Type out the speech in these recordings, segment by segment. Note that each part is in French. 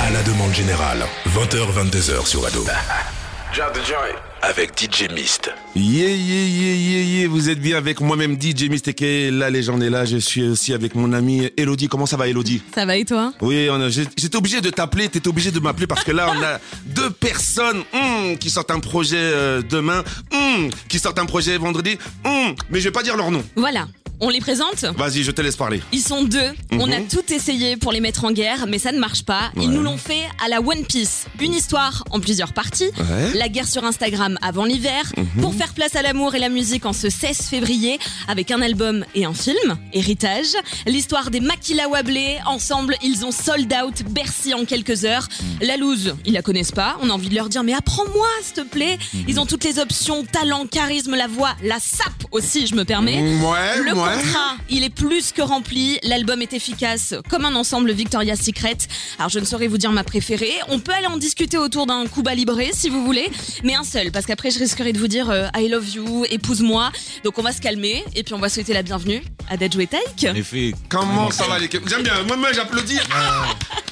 À la demande générale, 20h-22h sur Ado. Avec DJ Mist. Yeah, yeah, yeah, yeah, yeah, vous êtes bien avec moi-même DJ Mist et la légende est là. Je suis aussi avec mon amie Elodie. Comment ça va Elodie? Ça va et toi? Oui, on a- j'ai- j'étais obligé de t'appeler, t'étais obligé de m'appeler parce que là on a deux personnes hum, qui sortent un projet euh, demain, hum, qui sortent un projet vendredi, hum, mais je vais pas dire leur nom. Voilà, on les présente Vas-y, je te laisse parler. Ils sont deux. On a tout essayé pour les mettre en guerre, mais ça ne marche pas. Ils Mhm. Ouais. nous l'ont fait à la One Piece. Une histoire en plusieurs parties. Ouais. Mhm. La guerre sur Instagram avant l'hiver. Pour faire place à l'amour et la musique en ce 16 février. Avec un album et un film. Héritage. L'histoire des Makila Wablé. Ensemble, ils ont sold out Bercy en quelques heures. Mhm. La loose, ils la connaissent pas. On a envie de leur dire, mais apprends-moi, s'il te plaît. Mhm. Ils ont toutes les options. Talent, charisme, la voix, la sape aussi, je me permets. Ouais, Le ouais. Contrat, il est plus que rempli. L'album est efficace comme un ensemble Victoria's Secret. Alors je ne saurais vous dire ma préférée. On peut aller en discuter autour d'un Cuba Libre si vous voulez, mais un seul parce qu'après je risquerais de vous dire euh, I love you, épouse-moi. Donc on va se calmer et puis on va souhaiter la bienvenue à et Taïk. En effet. Comment ça va l'équipe J'aime bien, moi-même j'applaudis. Ah,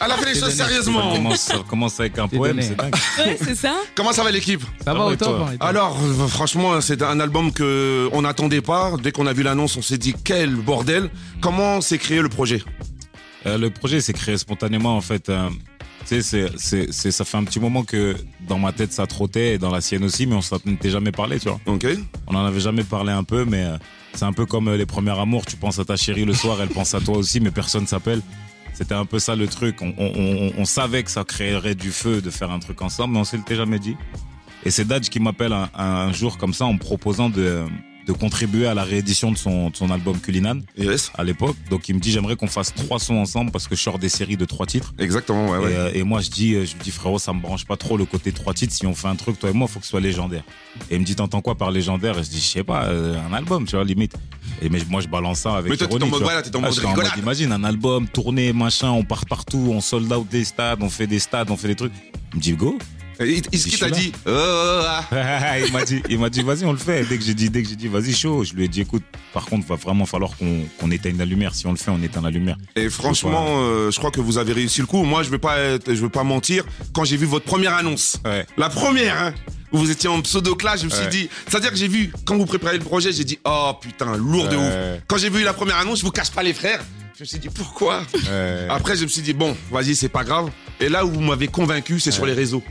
Elle a fait les choses Ça sérieusement. commence, ça commence avec un poème, c'est dingue. Ouais, c'est ça. Comment ça va l'équipe Ça va au top hein, et toi Alors, euh, franchement, c'est un album que on n'attendait pas. Dès qu'on a vu l'annonce, on s'est dit quel bordel. Comment s'est créé le projet Euh, le projet s'est créé spontanément en fait. euh, tu sais, c'est, ça fait un petit moment que dans ma tête ça trottait et dans la sienne aussi, mais on s'en était jamais parlé, tu vois. Ok. On en avait jamais parlé un peu, mais euh, c'est un peu comme les premiers amours. Tu penses à ta chérie le soir, elle pense à toi aussi, mais personne s'appelle. C'était un peu ça le truc. On, on, on, on savait que ça créerait du feu de faire un truc ensemble, mais on s'était jamais dit. Et c'est Dodge qui m'appelle un, un jour comme ça en me proposant de, de contribuer à la réédition de son, de son album Culinan Yes. à l'époque. Donc il me dit j'aimerais qu'on fasse trois sons ensemble parce que je sors des séries de trois titres. Exactement, ouais, Et, ouais. euh, Et, moi je dis euh, je lui dis frérot ça me branche pas trop le côté trois titres. Si on fait un truc toi et moi faut que ce soit légendaire. Et il me dit t'entends quoi par légendaire? Et je dis je sais pas euh, un album tu vois limite. Et mais moi je balance ça avec Mais toi, t'es en mode- voilà, t'es en Ah, mode rigolade. Imagine un album tourné machin on part partout on sold out des stades on fait des stades on fait des trucs. Il me dit go. Et Est-ce qu'il t'a je suis dit euh, ah. il m'a dit, il m'a dit, vas-y, on le fait. Dès que j'ai dit, dès que j'ai dit, vas-y, chaud. Je lui ai dit, écoute, par contre, va vraiment falloir qu'on qu'on éteigne la lumière. Si on le fait, on éteint la lumière. Et franchement, euh, je crois que vous avez réussi le coup. Moi, je vais pas, être- je vais pas mentir. Quand j'ai vu votre première annonce, Ouais. la première, hein, où vous étiez en pseudo clash, je me suis Ouais. dit, c'est-à-dire que j'ai vu quand vous préparez le projet, j'ai dit, oh putain, lourd de ouf. Quand j'ai vu la première annonce, je vous cache pas les frères. Je me suis dit pourquoi? Après, je me suis dit bon, vas-y, c'est pas grave. Et là où vous m'avez convaincu, c'est sur les réseaux.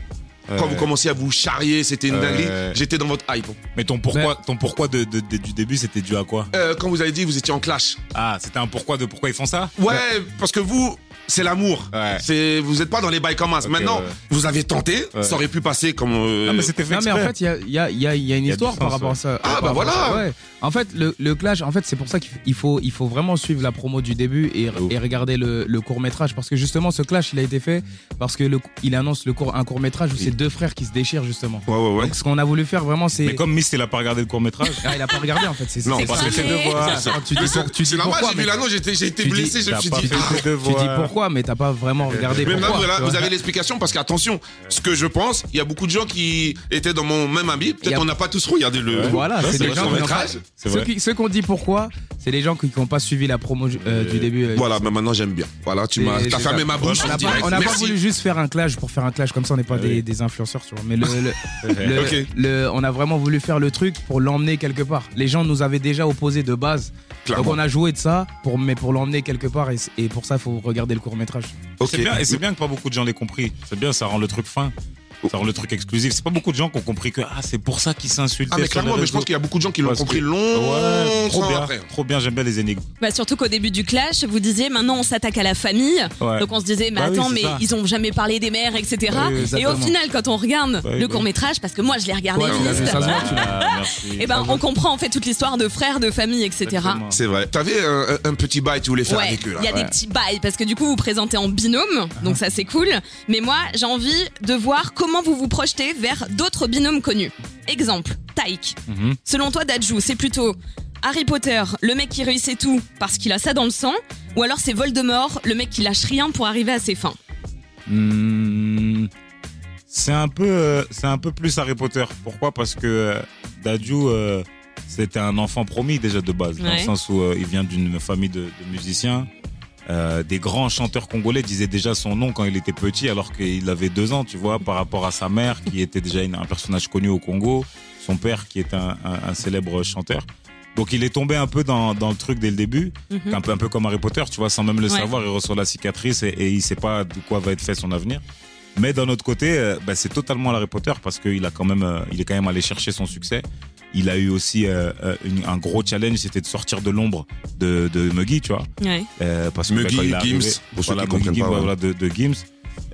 Quand vous commenciez à vous charrier, c'était une Ouais. dinguerie. J'étais dans votre hype. Mais ton pourquoi, ton pourquoi de, de- de- du début, c'était dû à quoi? Euh, quand vous avez dit que vous étiez en clash. Ah, c'était un pourquoi de pourquoi ils font ça? Ouais, parce que vous, c'est l'amour. Ouais. C'est, vous êtes pas dans les bails comme as. Ok, Maintenant, ouais. vous avez tenté. Ouais. Ça aurait pu passer comme. euh, Non, mais c'était fait Non mais en fait il y a, il y, a, il y, a, il y a une Il y a histoire par sens, rapport à ça. Ah, bah voilà. ouais. En fait le, le clash en fait c'est pour ça qu'il faut, il faut vraiment suivre la promo du début et, regarder le, le court métrage parce que justement ce clash il a été fait parce que le, il annonce le court, un court métrage où c'est deux frères qui se déchirent justement. Ouais, ouais, ouais. Donc ce qu'on a voulu faire vraiment c'est... Mais comme Miss, il a pas regardé le court métrage. Ah, il a pas regardé en fait. C'est Non, c'est- parce que c'est devoir. c'est- tu dis, C'est normal, pourquoi, j'ai vu l'annonce, j'ai été, blessé, je me suis dit. tes Tu dis pourquoi mais t'as pas vraiment regardé Mais pourquoi. même là, vous avez l'explication parce qu'attention, ce que je pense, il y a beaucoup de gens qui étaient dans mon même habit. Peut-être a- on n'a pas tous regardé le. Voilà, c'est des gens qui Ceux qu'on dit pourquoi, c'est les gens qui n'ont pas suivi la promo euh, du début. euh, Voilà, mais maintenant j'aime bien. Voilà, tu m'as, fermé ma bouche. On n'a pas, voulu juste faire un clash pour faire un clash comme ça, on n'est pas des, des influenceurs, tu vois. Mais le, le- le- on a vraiment voulu faire le truc pour l'emmener quelque part. Les gens nous avaient déjà opposé de base. Clairement. Donc on a joué de ça, pour, mais pour l'emmener quelque part. Et, et pour ça, il faut regarder le court métrage. Ok. C'est bien, et c'est bien que pas beaucoup de gens l'aient compris. C'est bien, ça rend le truc fin. Rend le truc exclusif. C'est pas beaucoup de gens qui ont compris que ah, c'est pour ça qu'ils s'insultent. Ah, mais clairement, mais je pense qu'il y a beaucoup de gens qui l'ont compris longtemps Ouais, trop bien. après. Trop bien, j'aime bien les énigmes. Bah surtout qu'au début du clash, vous disiez maintenant on s'attaque à la famille. Ouais. Donc on se disait mais Bah attends mais ça. ils ont jamais parlé des mères etc. Oui, Et au final quand on regarde oui, le oui. court métrage parce que moi je l'ai regardé l'as- Ah, et ben on comprend en fait toute l'histoire de frères, de famille etc. C'est vrai. T'avais un, petit bail tu voulais faire Ouais, avec eux il y a des petits bails parce que du coup vous présentez en binôme, donc ça c'est cool. Mais moi j'ai envie de voir comment vous vous projetez vers d'autres binômes connus. Exemple, Taïk. Mhm. Selon toi Dajou, c'est plutôt Harry Potter, le mec qui réussit tout parce qu'il a ça dans le sang, ou alors c'est Voldemort, le mec qui lâche rien pour arriver à ses fins? Hmm, c'est un peu, euh, c'est un peu plus Harry Potter. Pourquoi? Parce que euh, Dadju, euh, c'était un enfant promis déjà de base, dans le sens où il vient d'une famille de, de musiciens. Euh, des grands chanteurs congolais disaient déjà son nom quand il était petit, alors qu'il avait deux ans, tu vois, par rapport à sa mère qui était déjà une- un personnage connu au Congo, son père qui est un, un- un célèbre chanteur. Donc il est tombé un peu dans, dans le truc dès le début, Mhm. un peu un peu comme Harry Potter, tu vois, sans même le Ouais. savoir, il reçoit la cicatrice et, et il sait pas de quoi va être fait son avenir. Mais d'un autre côté, euh, bah, c'est totalement Harry Potter parce qu'il a quand même, euh, il est quand même allé chercher son succès. Il a eu aussi euh, euh, une- un gros challenge, c'était de sortir de l'ombre de, de Muggy, tu vois. Ouais. Euh, parce que Muggy, bah, Gims, pour ceux voilà, qui Muggy, comprennent pas, Gims, ouais. voilà, de, de Gims.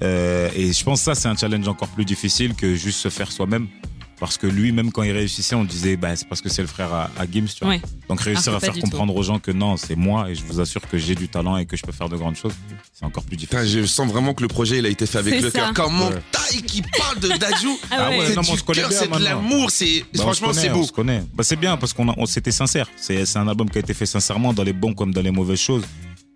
Euh, et je pense que ça, c'est un challenge encore plus difficile que juste se faire soi-même. Parce que lui, même quand il réussissait, on disait, bah, c'est parce que c'est le frère à, à Gims, tu vois. Ouais. Donc réussir Ah, à c'est pas faire comprendre aux gens que non, c'est moi et je vous assure que j'ai du talent et que je peux faire de grandes choses, c'est encore plus Putain, difficile. je sens vraiment que le projet il a été fait avec C'est le cœur. Comment Ouais. taille qui parle de Dajou Ah ouais. C'est non, mais on du se connaît cœur, c'est de l'amour, c'est Bah, on franchement c'est On beau. se connaît. Bah, c'est bien parce qu'on a- on, c'était sincère. C'est, c'est un album qui a été fait sincèrement dans les bons comme dans les mauvaises choses.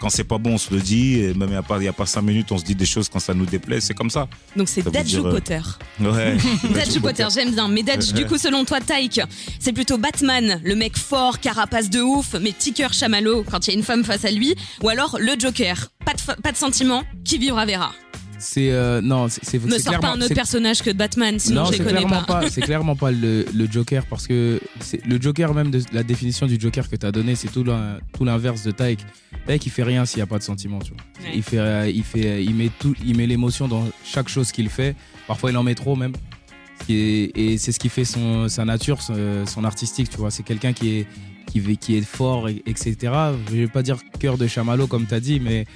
Quand c'est pas bon, on se le dit. Et même il n'y a, a pas cinq minutes, on se dit des choses quand ça nous déplaît. C'est comme ça. Donc c'est veut Dadju euh, Potter. Ouais. Dadju Potter, j'aime bien. Mais Dadju, du coup, selon toi, Taïk, c'est plutôt Batman, le mec fort, carapace de ouf, mais petit cœur chamallow quand il y a une femme face à lui, ou alors le Joker, pas de, pas de sentiment, qui vivra verra. C'est euh, non, c'est c'est sors pas un autre personnage que Batman, sinon non, je les connais pas. pas. c'est clairement pas le, le Joker parce que le Joker même de la définition du Joker que tu as donné, c'est tout l'in- tout l'inverse de Taïk. Taïk il fait rien s'il y a pas de sentiment, tu vois. Ouais. Il fait euh, il fait euh, il met tout il met l'émotion dans chaque chose qu'il fait. Parfois il en met trop même. Et, et c'est ce qui fait son sa nature, son, son artistique, tu vois. C'est quelqu'un qui est qui, est fort, et- etc. Je vais pas dire cœur de chamallow comme tu as dit, mais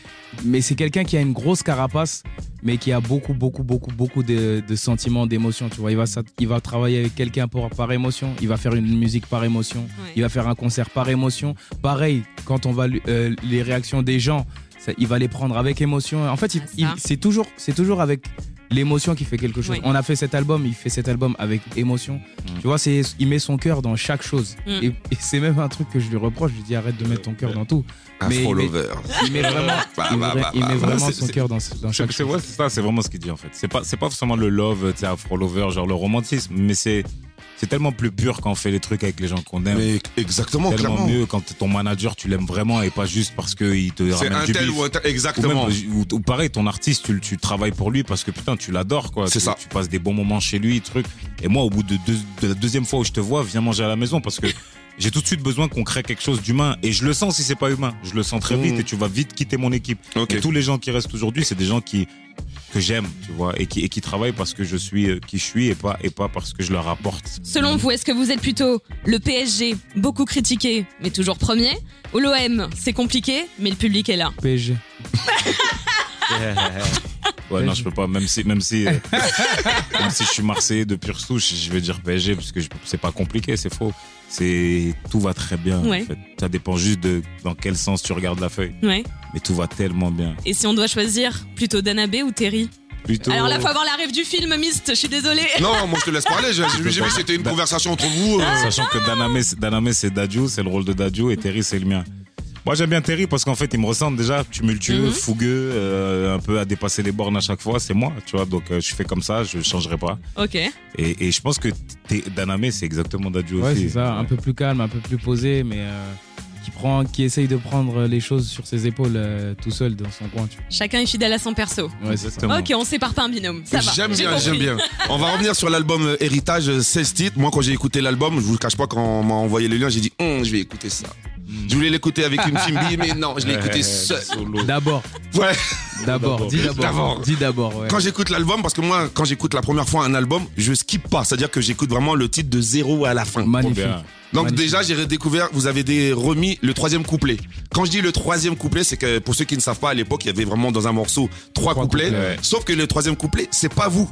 mais c'est quelqu'un qui a une grosse carapace, mais qui a beaucoup, beaucoup, beaucoup, beaucoup de, de sentiments, d'émotions. Tu vois, il va, s'at- il va travailler avec quelqu'un pour- par émotion. Il va faire une musique par émotion. Ouais. Il va faire un concert par émotion. Pareil, quand on va euh, les réactions des gens, ça- il va les prendre avec émotion. En fait, Ah, c'est toujours, c'est toujours avec l'émotion qui fait quelque chose. Oui. On a fait cet album, il fait cet album avec émotion. Tu vois, c'est, il met son cœur dans chaque chose. Mm. Et, et c'est même un truc que je lui reproche. Je lui dis arrête de mettre ton cœur dans tout. Mais il met-. Il met vraiment, Bah, bah, bah, il met bah, son cœur dans, chaque c'est- chose. ouais, c'est ça, c'est vraiment ce qu'il dit en fait. C'est pas, c'est pas forcément le love, tu sais, afro lover, genre le romantisme, mais c'est, c'est tellement plus pur quand on fait les trucs avec les gens qu'on aime. Mais exactement, tellement clairement. mieux quand ton manager tu l'aimes vraiment et pas juste parce qu'il te C'est ramène un du tel bif. ou un tel, Ou, exactement. même, ou, ou pareil, ton artiste, tu, tu travailles pour lui parce que putain, tu l'adores, quoi. C'est ça. Tu passes des bons moments chez lui, truc. Et moi, au bout de, deux- de la deuxième fois où je te vois, viens manger à la maison parce que j'ai tout de suite besoin qu'on crée quelque chose d'humain. Et je le sens si c'est pas humain. Je le sens très Mmh. vite et tu vas vite quitter mon équipe. Et tous les gens qui restent aujourd'hui, c'est des gens qui que j'aime, tu vois, et qui, et qui travaillent parce que je suis euh, qui je suis et pas et pas parce que je leur apporte. Selon vous, est-ce que vous êtes plutôt le PSG, beaucoup critiqué, mais toujours premier, ou l'OM, c'est compliqué, mais le public est là? PSG. Ouais, non, je peux pas. Même si, même si, euh, même si je suis Marseillais de pure souche, je vais dire PSG parce que c'est pas compliqué, c'est faux. C'est tout va très bien. Ouais. En fait. Ça dépend juste de dans quel sens tu regardes la feuille. Ouais. Mais tout va tellement bien. Et si on doit choisir, plutôt Danabé ou Terry Plutôt. Alors là, faut avoir la rêve du film, Mist, je suis désolée. Non, moi je te laisse parler. J'ai vu que c'était une conversation entre vous. euh. Sachant que Daname, c'est Dadju, c'est le rôle de Dadju et Terry c'est le mien. Moi j'aime bien Terry parce qu'en fait il me ressemble déjà tumultueux, Mhm. fougueux, euh, un peu à dépasser les bornes à chaque fois, c'est moi, tu vois. Donc euh, je fais comme ça, je changerai pas. Ok. Et, et je pense que Daname c'est exactement Dadju Ouais, aussi. c'est ça. Un peu plus calme, un peu plus posé, mais euh, qui prend, qui essaye de prendre les choses sur ses épaules euh, tout seul dans son coin. Tu Chacun est fidèle à son perso. vois. Ouais, c'est ça. Exactement. Ok, on sépare pas un binôme. Ça va. J'aime j'ai bien, j'aime bien. On va revenir sur l'album Héritage, euh, 16 titres. Moi, quand j'ai écouté l'album, je vous le cache pas, quand on m'a envoyé le lien, j'ai dit, Hum, je vais écouter ça. Je voulais l'écouter avec une Fimbi, mais non, je l'ai écouté seul. D'abord, Ouais. D'abord, dis D'abord. d'abord. Dis d'abord, ouais. Quand j'écoute l'album, parce que moi, quand j'écoute la première fois un album, je skip pas. C'est-à-dire que j'écoute vraiment le titre de zéro à la fin. Magnifique. Donc Magnifique. déjà, j'ai redécouvert, vous avez des remis le troisième couplet. Quand je dis le troisième couplet, c'est que pour ceux qui ne savent pas, à l'époque, il y avait vraiment dans un morceau trois, Trois couplets. couplets, ouais. Sauf que le troisième couplet, c'est pas vous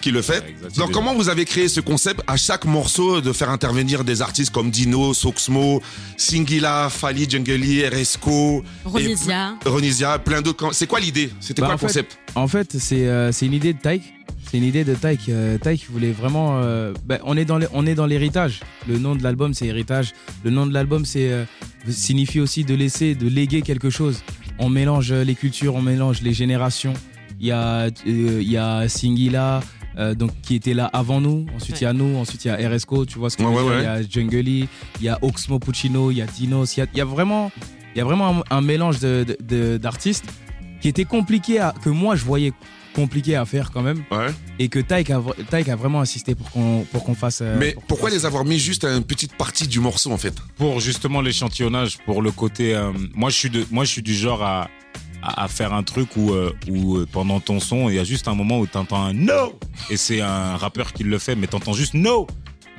qui le faites. Ouais. Donc comment vous avez créé ce concept à chaque morceau de faire intervenir des artistes comme Dino, Soxmo, Singila, Fali, Jungeli, RSCO, Ronisia. et Ronisia, plein d'autres. C'est quoi l'idée C'était Bah, quoi le fait, concept En fait, c'est euh, c'est une idée de Taïk. C'est une idée de Taïk. Euh, Taïk voulait vraiment. euh, ben, on est dans les- on est dans l'héritage. Le nom de l'album, c'est héritage. Le nom de l'album, c'est euh, signifie aussi de laisser, de léguer quelque chose. On mélange les cultures, on mélange les générations. Il y a, euh, il y a Singila. euh, donc qui était là avant nous, ensuite il y a nous, ensuite il y a RSCO, tu vois ce que Ouais, il y a Jungly, il y a Oxmo Puccino, il y a Dinos, il y a, il y a vraiment il y a vraiment un, un mélange de- de- de- d'artistes qui était compliqué à, que moi je voyais compliqué à faire quand même Ouais. et que Taïk a, Taïk a vraiment insisté pour qu'on pour qu'on fasse. euh, Mais pour pourquoi fasse- les avoir mis juste à une petite partie du morceau en fait? Pour justement l'échantillonnage, pour le côté. euh, moi, je suis de, moi, je suis du genre à, à, à faire un truc où, euh, où euh, pendant ton son, il y a juste un moment où t'entends un no et c'est un rappeur qui le fait, mais t'entends juste no.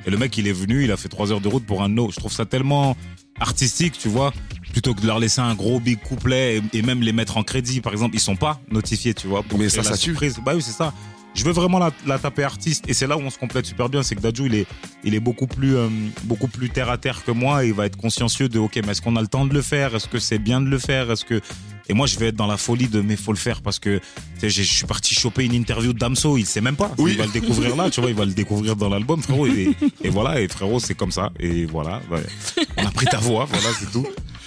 Et le mec, il est venu, il a fait trois heures de route pour un no. Je trouve ça tellement artistique, tu vois, plutôt que de leur laisser un gros big couplet et, et même les mettre en crédit, par exemple, ils sont pas notifiés, tu vois. Pour Mais ça, la ça tue. Bah oui, c'est ça. Je veux vraiment la, la taper artiste et c'est là où on se complète super bien, c'est que Dadju il est il est beaucoup plus euh, beaucoup plus terre à terre que moi et il va être consciencieux de ok mais est-ce qu'on a le temps de le faire, est-ce que c'est bien de le faire, est-ce que et moi je vais être dans la folie de mais faut le faire parce que je suis parti choper une interview de Damso, il sait même pas, Oui. il va le découvrir là, tu vois, il va le découvrir dans l'album frérot et, et voilà et frérot c'est comme ça et voilà ouais. on a pris ta voix voilà c'est tout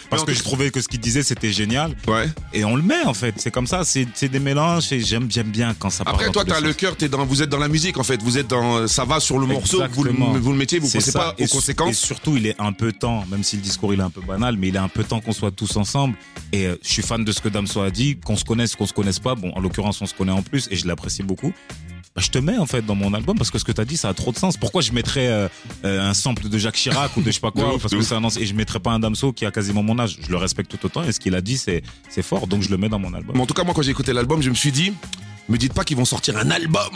parce que je trouvais que ce qu'il disait c'était génial Ouais. et on le met en fait c'est comme ça c'est des mélanges et j'aime j'aime bien quand ça part Après dans toi t'as le cœur, t'es dans, vous êtes dans la musique en fait, vous êtes dans, ça va sur le morceau, vous le, vous le mettez, vous pensez ça. pas Et aux Et conséquences. surtout, il est un peu temps, même si le discours il est un peu banal, mais il est un peu temps qu'on soit tous ensemble. Et euh, je suis fan de ce que Damso a dit, qu'on se connaisse, qu'on se connaisse pas. Bon, en l'occurrence, on se connaît en plus et je l'apprécie beaucoup. Bah, je te mets en fait dans mon album parce que ce que tu as dit ça a trop de sens. Pourquoi je mettrais euh, euh, un sample de Jacques Chirac ou de je sais pas quoi ouf, parce que c'est un et je mettrais pas un Damso qui a quasiment mon âge. Je le respecte tout autant et ce qu'il a dit c'est c'est fort donc je le mets dans mon album. Mais en tout cas moi quand j'ai écouté l'album, je me suis dit, me dites pas qu'ils vont sortir un album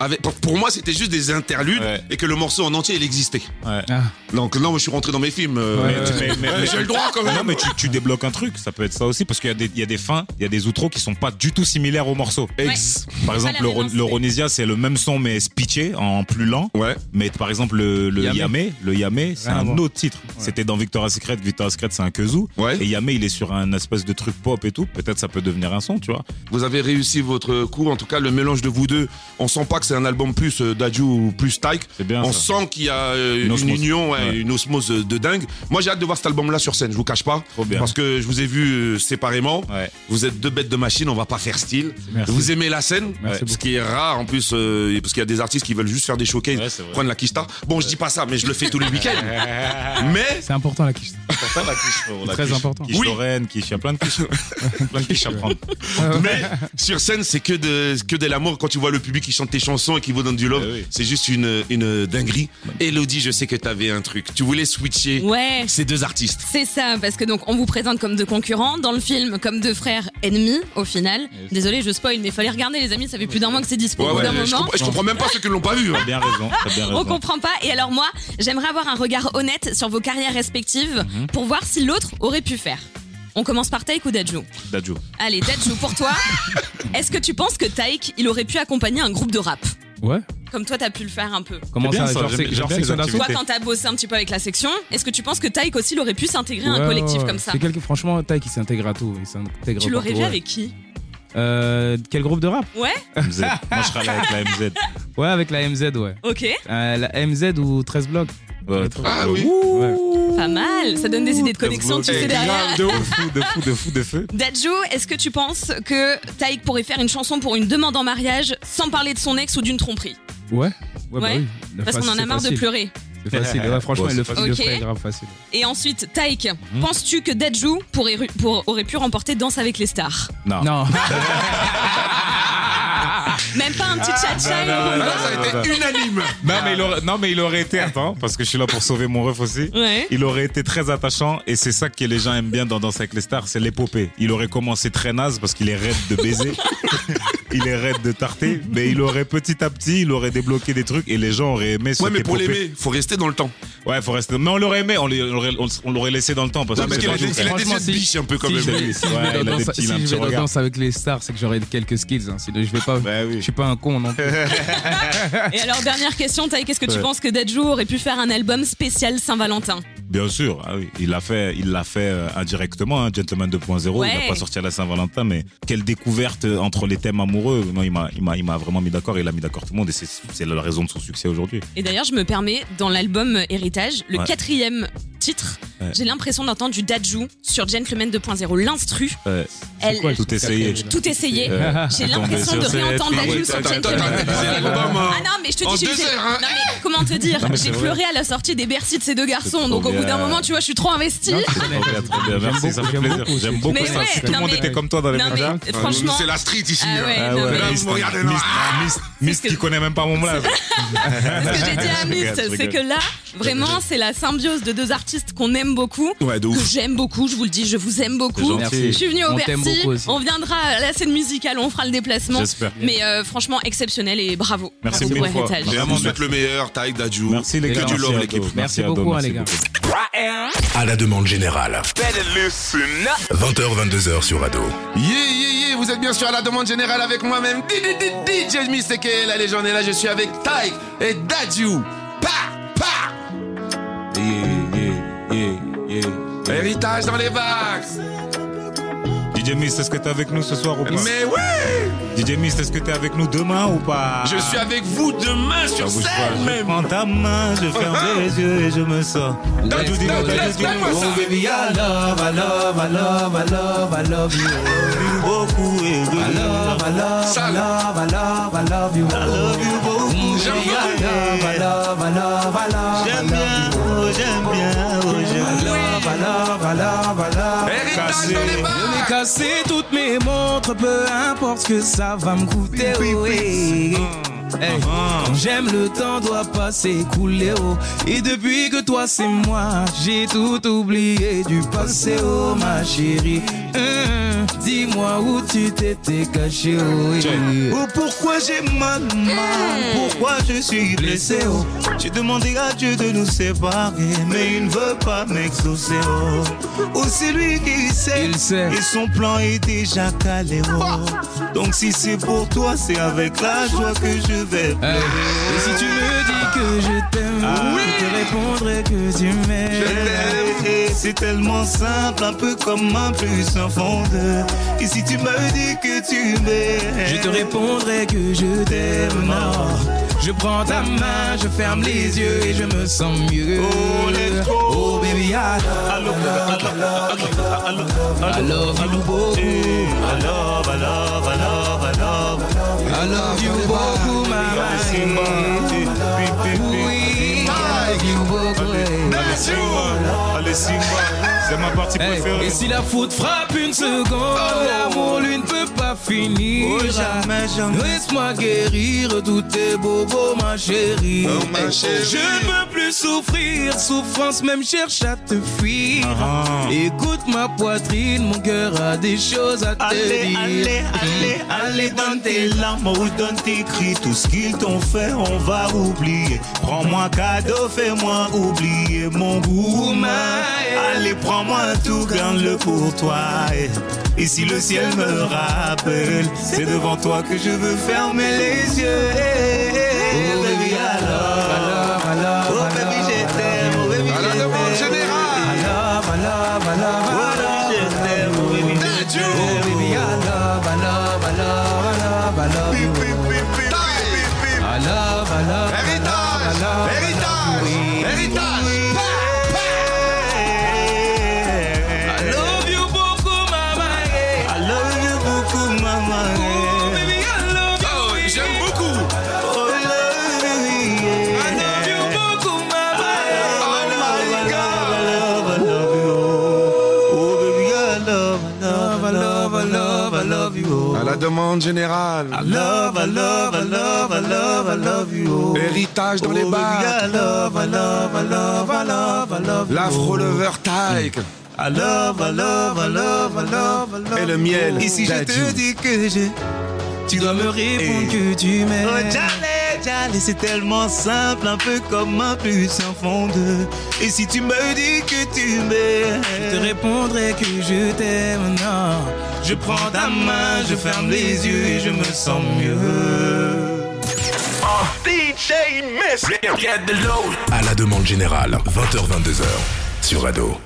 avec. pour- Pour moi c'était juste des interludes Ouais. et que le morceau en entier il existait. Ouais. Ah, Donc là moi je suis rentré dans mes films. euh, Ouais. Mais- mais- mais- j'ai le droit quand même. Non, mais tu, tu débloques un truc, ça peut être ça aussi, parce qu'il y, a des- il y a des fins, il y a des outros qui sont pas du tout similaires au morceau. Ex. Par exemple, le, le Ronisia, c'est le même son, mais pitché, en plus lent. Ouais. Mais par exemple, le, le Yamé. Yamé, le Yamé, c'est un autre titre. C'était dans Victoria's Secret. Victoria's Secret, c'est un. Ouais. Et Yamé, il est sur un espèce de truc pop et tout. Peut-être ça peut devenir un son, tu vois. Vous avez réussi votre coup, en tout cas le mélange de vous deux. On sent pas que c'est un album plus euh, Dadju ou plus Tyke. C'est bien On ça. sent qu'il y a euh, Une union, ouais, Ouais. une osmose de, dingue. Moi j'ai hâte de voir cet album-là sur scène, je vous cache pas. Trop bien. Parce que je vous ai vu euh, séparément. Ouais. Vous êtes deux bêtes de machine, on va pas faire style. Merci. Vous aimez la scène, Merci ce beaucoup. qui est rare en plus, euh, parce qu'il y a des artistes qui veulent juste faire des showcases, prendre la kista. Bon, je dis pas ça, mais je le fais tous les week-ends. mais c'est important la quiche. Important, la quiche, la Très quiche. important. Quiche Oui. Lorraine, quiche, il y a plein de quiches. plein de quiches à prendre. mais sur scène, c'est que de que de l'amour. Quand tu vois le public qui chante tes chansons et qui vous donne du love, Eh oui. c'est juste une une dinguerie. Elodie, je sais que t'avais un truc. Tu voulais switcher Ouais. ces deux artistes. C'est ça, parce que donc on vous présente comme deux concurrents, dans le film comme deux frères ennemis au final. Désolé, je spoil, mais fallait regarder les amis, ça fait plus d'un mois que c'est dispo Ouais, au bout ouais, d'un je, je comprends même pas ceux qui l'ont pas vu. hein. Bien raison, bien raison. On comprend pas. Et alors moi, j'aimerais avoir un regard honnête sur vos carrières respectives Mhm. pour voir si l'autre aurait pu faire. On commence par Taïk ou Dadju Dadju. Allez, Dadju, pour toi, est-ce que tu penses que Taïk, il aurait pu accompagner un groupe de rap Ouais. Comme toi, t'as pu le faire un peu. Comment bien ça, ça, genre, genre section d'assaut Toi, quand t'as bossé un petit peu avec la section, est-ce que tu penses que Taïk aussi, il aurait pu s'intégrer à un collectif ouais, comme ça C'est quelque, franchement, Taïk il s'intègre à tout. Il s'intègre Tu l'aurais vu ouais. avec qui Euh, Quel groupe de rap Ouais MZ. Moi, je serais avec la MZ. Ouais, avec la MZ, ouais. Ok. Euh, la MZ ou 13 blocs Ouais, Ah oui. Ouais. Pas mal. Ça donne des idées de connexion, tu sais, derrière. De fou, de fou, de fou, de feu. Dadju, est-ce que tu penses que Taïk pourrait faire une chanson pour une demande en mariage sans parler de son ex ou d'une tromperie? Ouais. Ouais, bah Ouais. oui. La Parce qu'on en a marre de pleurer. C'est facile. Ouais, franchement, Bon, il le, c'est il le facile. ferait Ok. grave facile. Et ensuite, Taïk, Hmm. penses-tu que Dadju pourrait, pour- aurait pu remporter Danse avec les stars? Non. Non. Même pas un petit tcha-tcha non, Là, ça a été unanime. Non mais, il aurait, non, mais il aurait été, attends, parce que je suis là pour sauver mon ref aussi. Ouais. Il aurait été très attachant et c'est ça que les gens aiment bien dans Danse avec les stars, c'est l'épopée. Il aurait commencé très naze parce qu'il est raide de baiser, il est raide de tarter, mais il aurait petit à petit, il aurait débloqué des trucs et les gens auraient aimé cette Ouais, mais pour l'aimer, faut rester dans le temps. Ouais, faut rester. Mais on l'aurait aimé, on l'aurait, on- l'aurait laissé dans le temps parce que parce qu'il a il a frère. des Franchement, yeux de si- biche un peu quand si même. je vais, si je vais dans Danse- si je vais dans avec les stars, c'est que j'aurais quelques skills. hein. Sinon, je vais pas. Bah oui. Je suis pas un con non plus. Et alors, dernière question, Taïk, est-ce que tu penses que Dadju aurait pu faire un album spécial Saint-Valentin? Bien sûr, ah oui. il l'a fait, il l'a fait euh, indirectement, hein, Gentleman 2.0. Ouais. Il n'a pas sorti à la Saint-Valentin, mais quelle découverte euh, entre les thèmes amoureux. Non, il m'a, il m'a, il m'a vraiment mis d'accord. Il a mis d'accord tout le monde et c'est, c'est la raison de son succès aujourd'hui. Et d'ailleurs, je me permets, dans l'album Héritage, le Ouais. quatrième titre, Ouais. j'ai l'impression d'entendre du Dadju sur Gentleman 2.0. L'instru, Ouais. Elle, quoi, Tout essayé. tout essayé. Euh, J'ai l'impression de réentendre. Jules sur attends, attends. Ah non, mais je te dis, j'ai hein. Non, mais comment te dire? J'ai pleuré à la sortie des Bercy de ces deux garçons. Donc au bout d'un moment, tu vois, je suis trop investie. Merci, ça beaucoup, fait j'aime plaisir. beaucoup. J'aime beaucoup Mais ça. Si tout le monde était comme toi dans les franchement. C'est la street ici. Ah ouais, Ah Mist, ah, qui connaît même pas mon blaze. Ce que j'ai dit à Mist, c'est que là, vraiment, c'est la symbiose de deux artistes qu'on aime beaucoup, Ouais, que j'aime beaucoup. Je vous le dis, je vous aime beaucoup. Merci. Je suis venue au On Bercy. beaucoup. On viendra à la scène musicale, on fera le déplacement. J'espère. Mais euh, franchement, exceptionnel et bravo. Merci. Je Vraiment, vous le meilleur, Taïk Dadju. Merci les Que gars. du merci love, l'équipe. Merci beaucoup, hein, merci les gars. beaucoup. À la demande générale. 20h, 22h sur Ado. Yeah, yeah, yeah, vous êtes bien sûr à la demande générale avec moi-même, DJ Mistake, la légende est là, je suis avec Taïk et Dadju. Héritage dans les bacs. DJ Mist, est-ce que t'es avec nous ce soir ou pas? Mais ouais, DJ Mist, est-ce que t'es avec nous demain ou pas? Je suis avec vous demain sur Ça bouge pas. scène Je même. prends ta main, je ferme les yeux et je me sors. Dis-le. donne-moi ça. Oh baby, I love, I love, I love, I love, I love you. I love, I love, I love, I love, I love you. I love you. J'aime beaucoup. love, I love, I love, I love, J'aime bien, oh, j'aime bien, oh, j'aime love, I love, I love, I love. Héritage Cassé. dans les Je vais casser toutes mes montres, peu importe ce que ça va me coûter. oh, hey. Hey, Quand j'aime le temps doit pas s'écouler oh. Et depuis que toi c'est moi J'ai tout oublié du passé oh ma chérie Hum, Dis-moi où tu t'étais caché oh. Oh, pourquoi j'ai mal, mal? Pourquoi je suis blessé oh? J'ai demandé à Dieu de nous séparer Mais il ne veut pas m'exaucer oh Oh c'est lui qui sait Il sait. Et son plan est déjà calé oh Donc si c'est pour toi c'est avec la joie que je vais Hey, pleurer Et si tu me dis que je t'aime Je te répondrai que tu m'aimes C'est tellement simple, un peu comme un plus un fond de. Et si tu me dis que tu m'aimes, Je te répondrai que je t'aime. Je prends ta main, je ferme les yeux et je me sens mieux Oh, let's go. Oh baby, I love, I love I love, I love, I love, I love. I love Simba, maman eh, pi, pi, pi. Oui, I love you beaucoup hey. Allez, Simba, allez, Simba. C'est ma partie Hey, préférée. Et si la faute frappe une seconde, l'amour lui ne peut pas finir. Oh, jamais, jamais. Laisse-moi guérir tous tes bobos, ma chérie. Oh, ma chérie. Je ne peux plus souffrir, souffrance même cherche à te fuir. Ah. Écoute ma poitrine, mon cœur a des choses à te Allez, dire. allez, allez, allez dans tes larmes ou dans tes cris, tout ce qu'ils t'ont fait, on va oublier. Prends-moi cadeau, fais-moi oublier mon Allez, prends-moi tout, garde-le pour toi. Et si le ciel me rappelle, c'est devant toi que je veux fermer les yeux. Demande générale. I love, I love, I love, I love, I love you. Héritage dans les Oh, bacs. I love, I love, I love, I love, I love you. L'afro-lover Taïk. I love, I love, I love, I love, I love Et le miel. Et si je te dis que je Tu dois me répondre que tu Oh, m'aimes. Jale, c'est tellement simple, un peu comme un plus un fond de. Et si tu me dis que tu m'aimes, Je te répondrai que je t'aime, non. Je prends ta main, je ferme les yeux et je me sens mieux. À la demande générale, 20h, 22h sur Ado.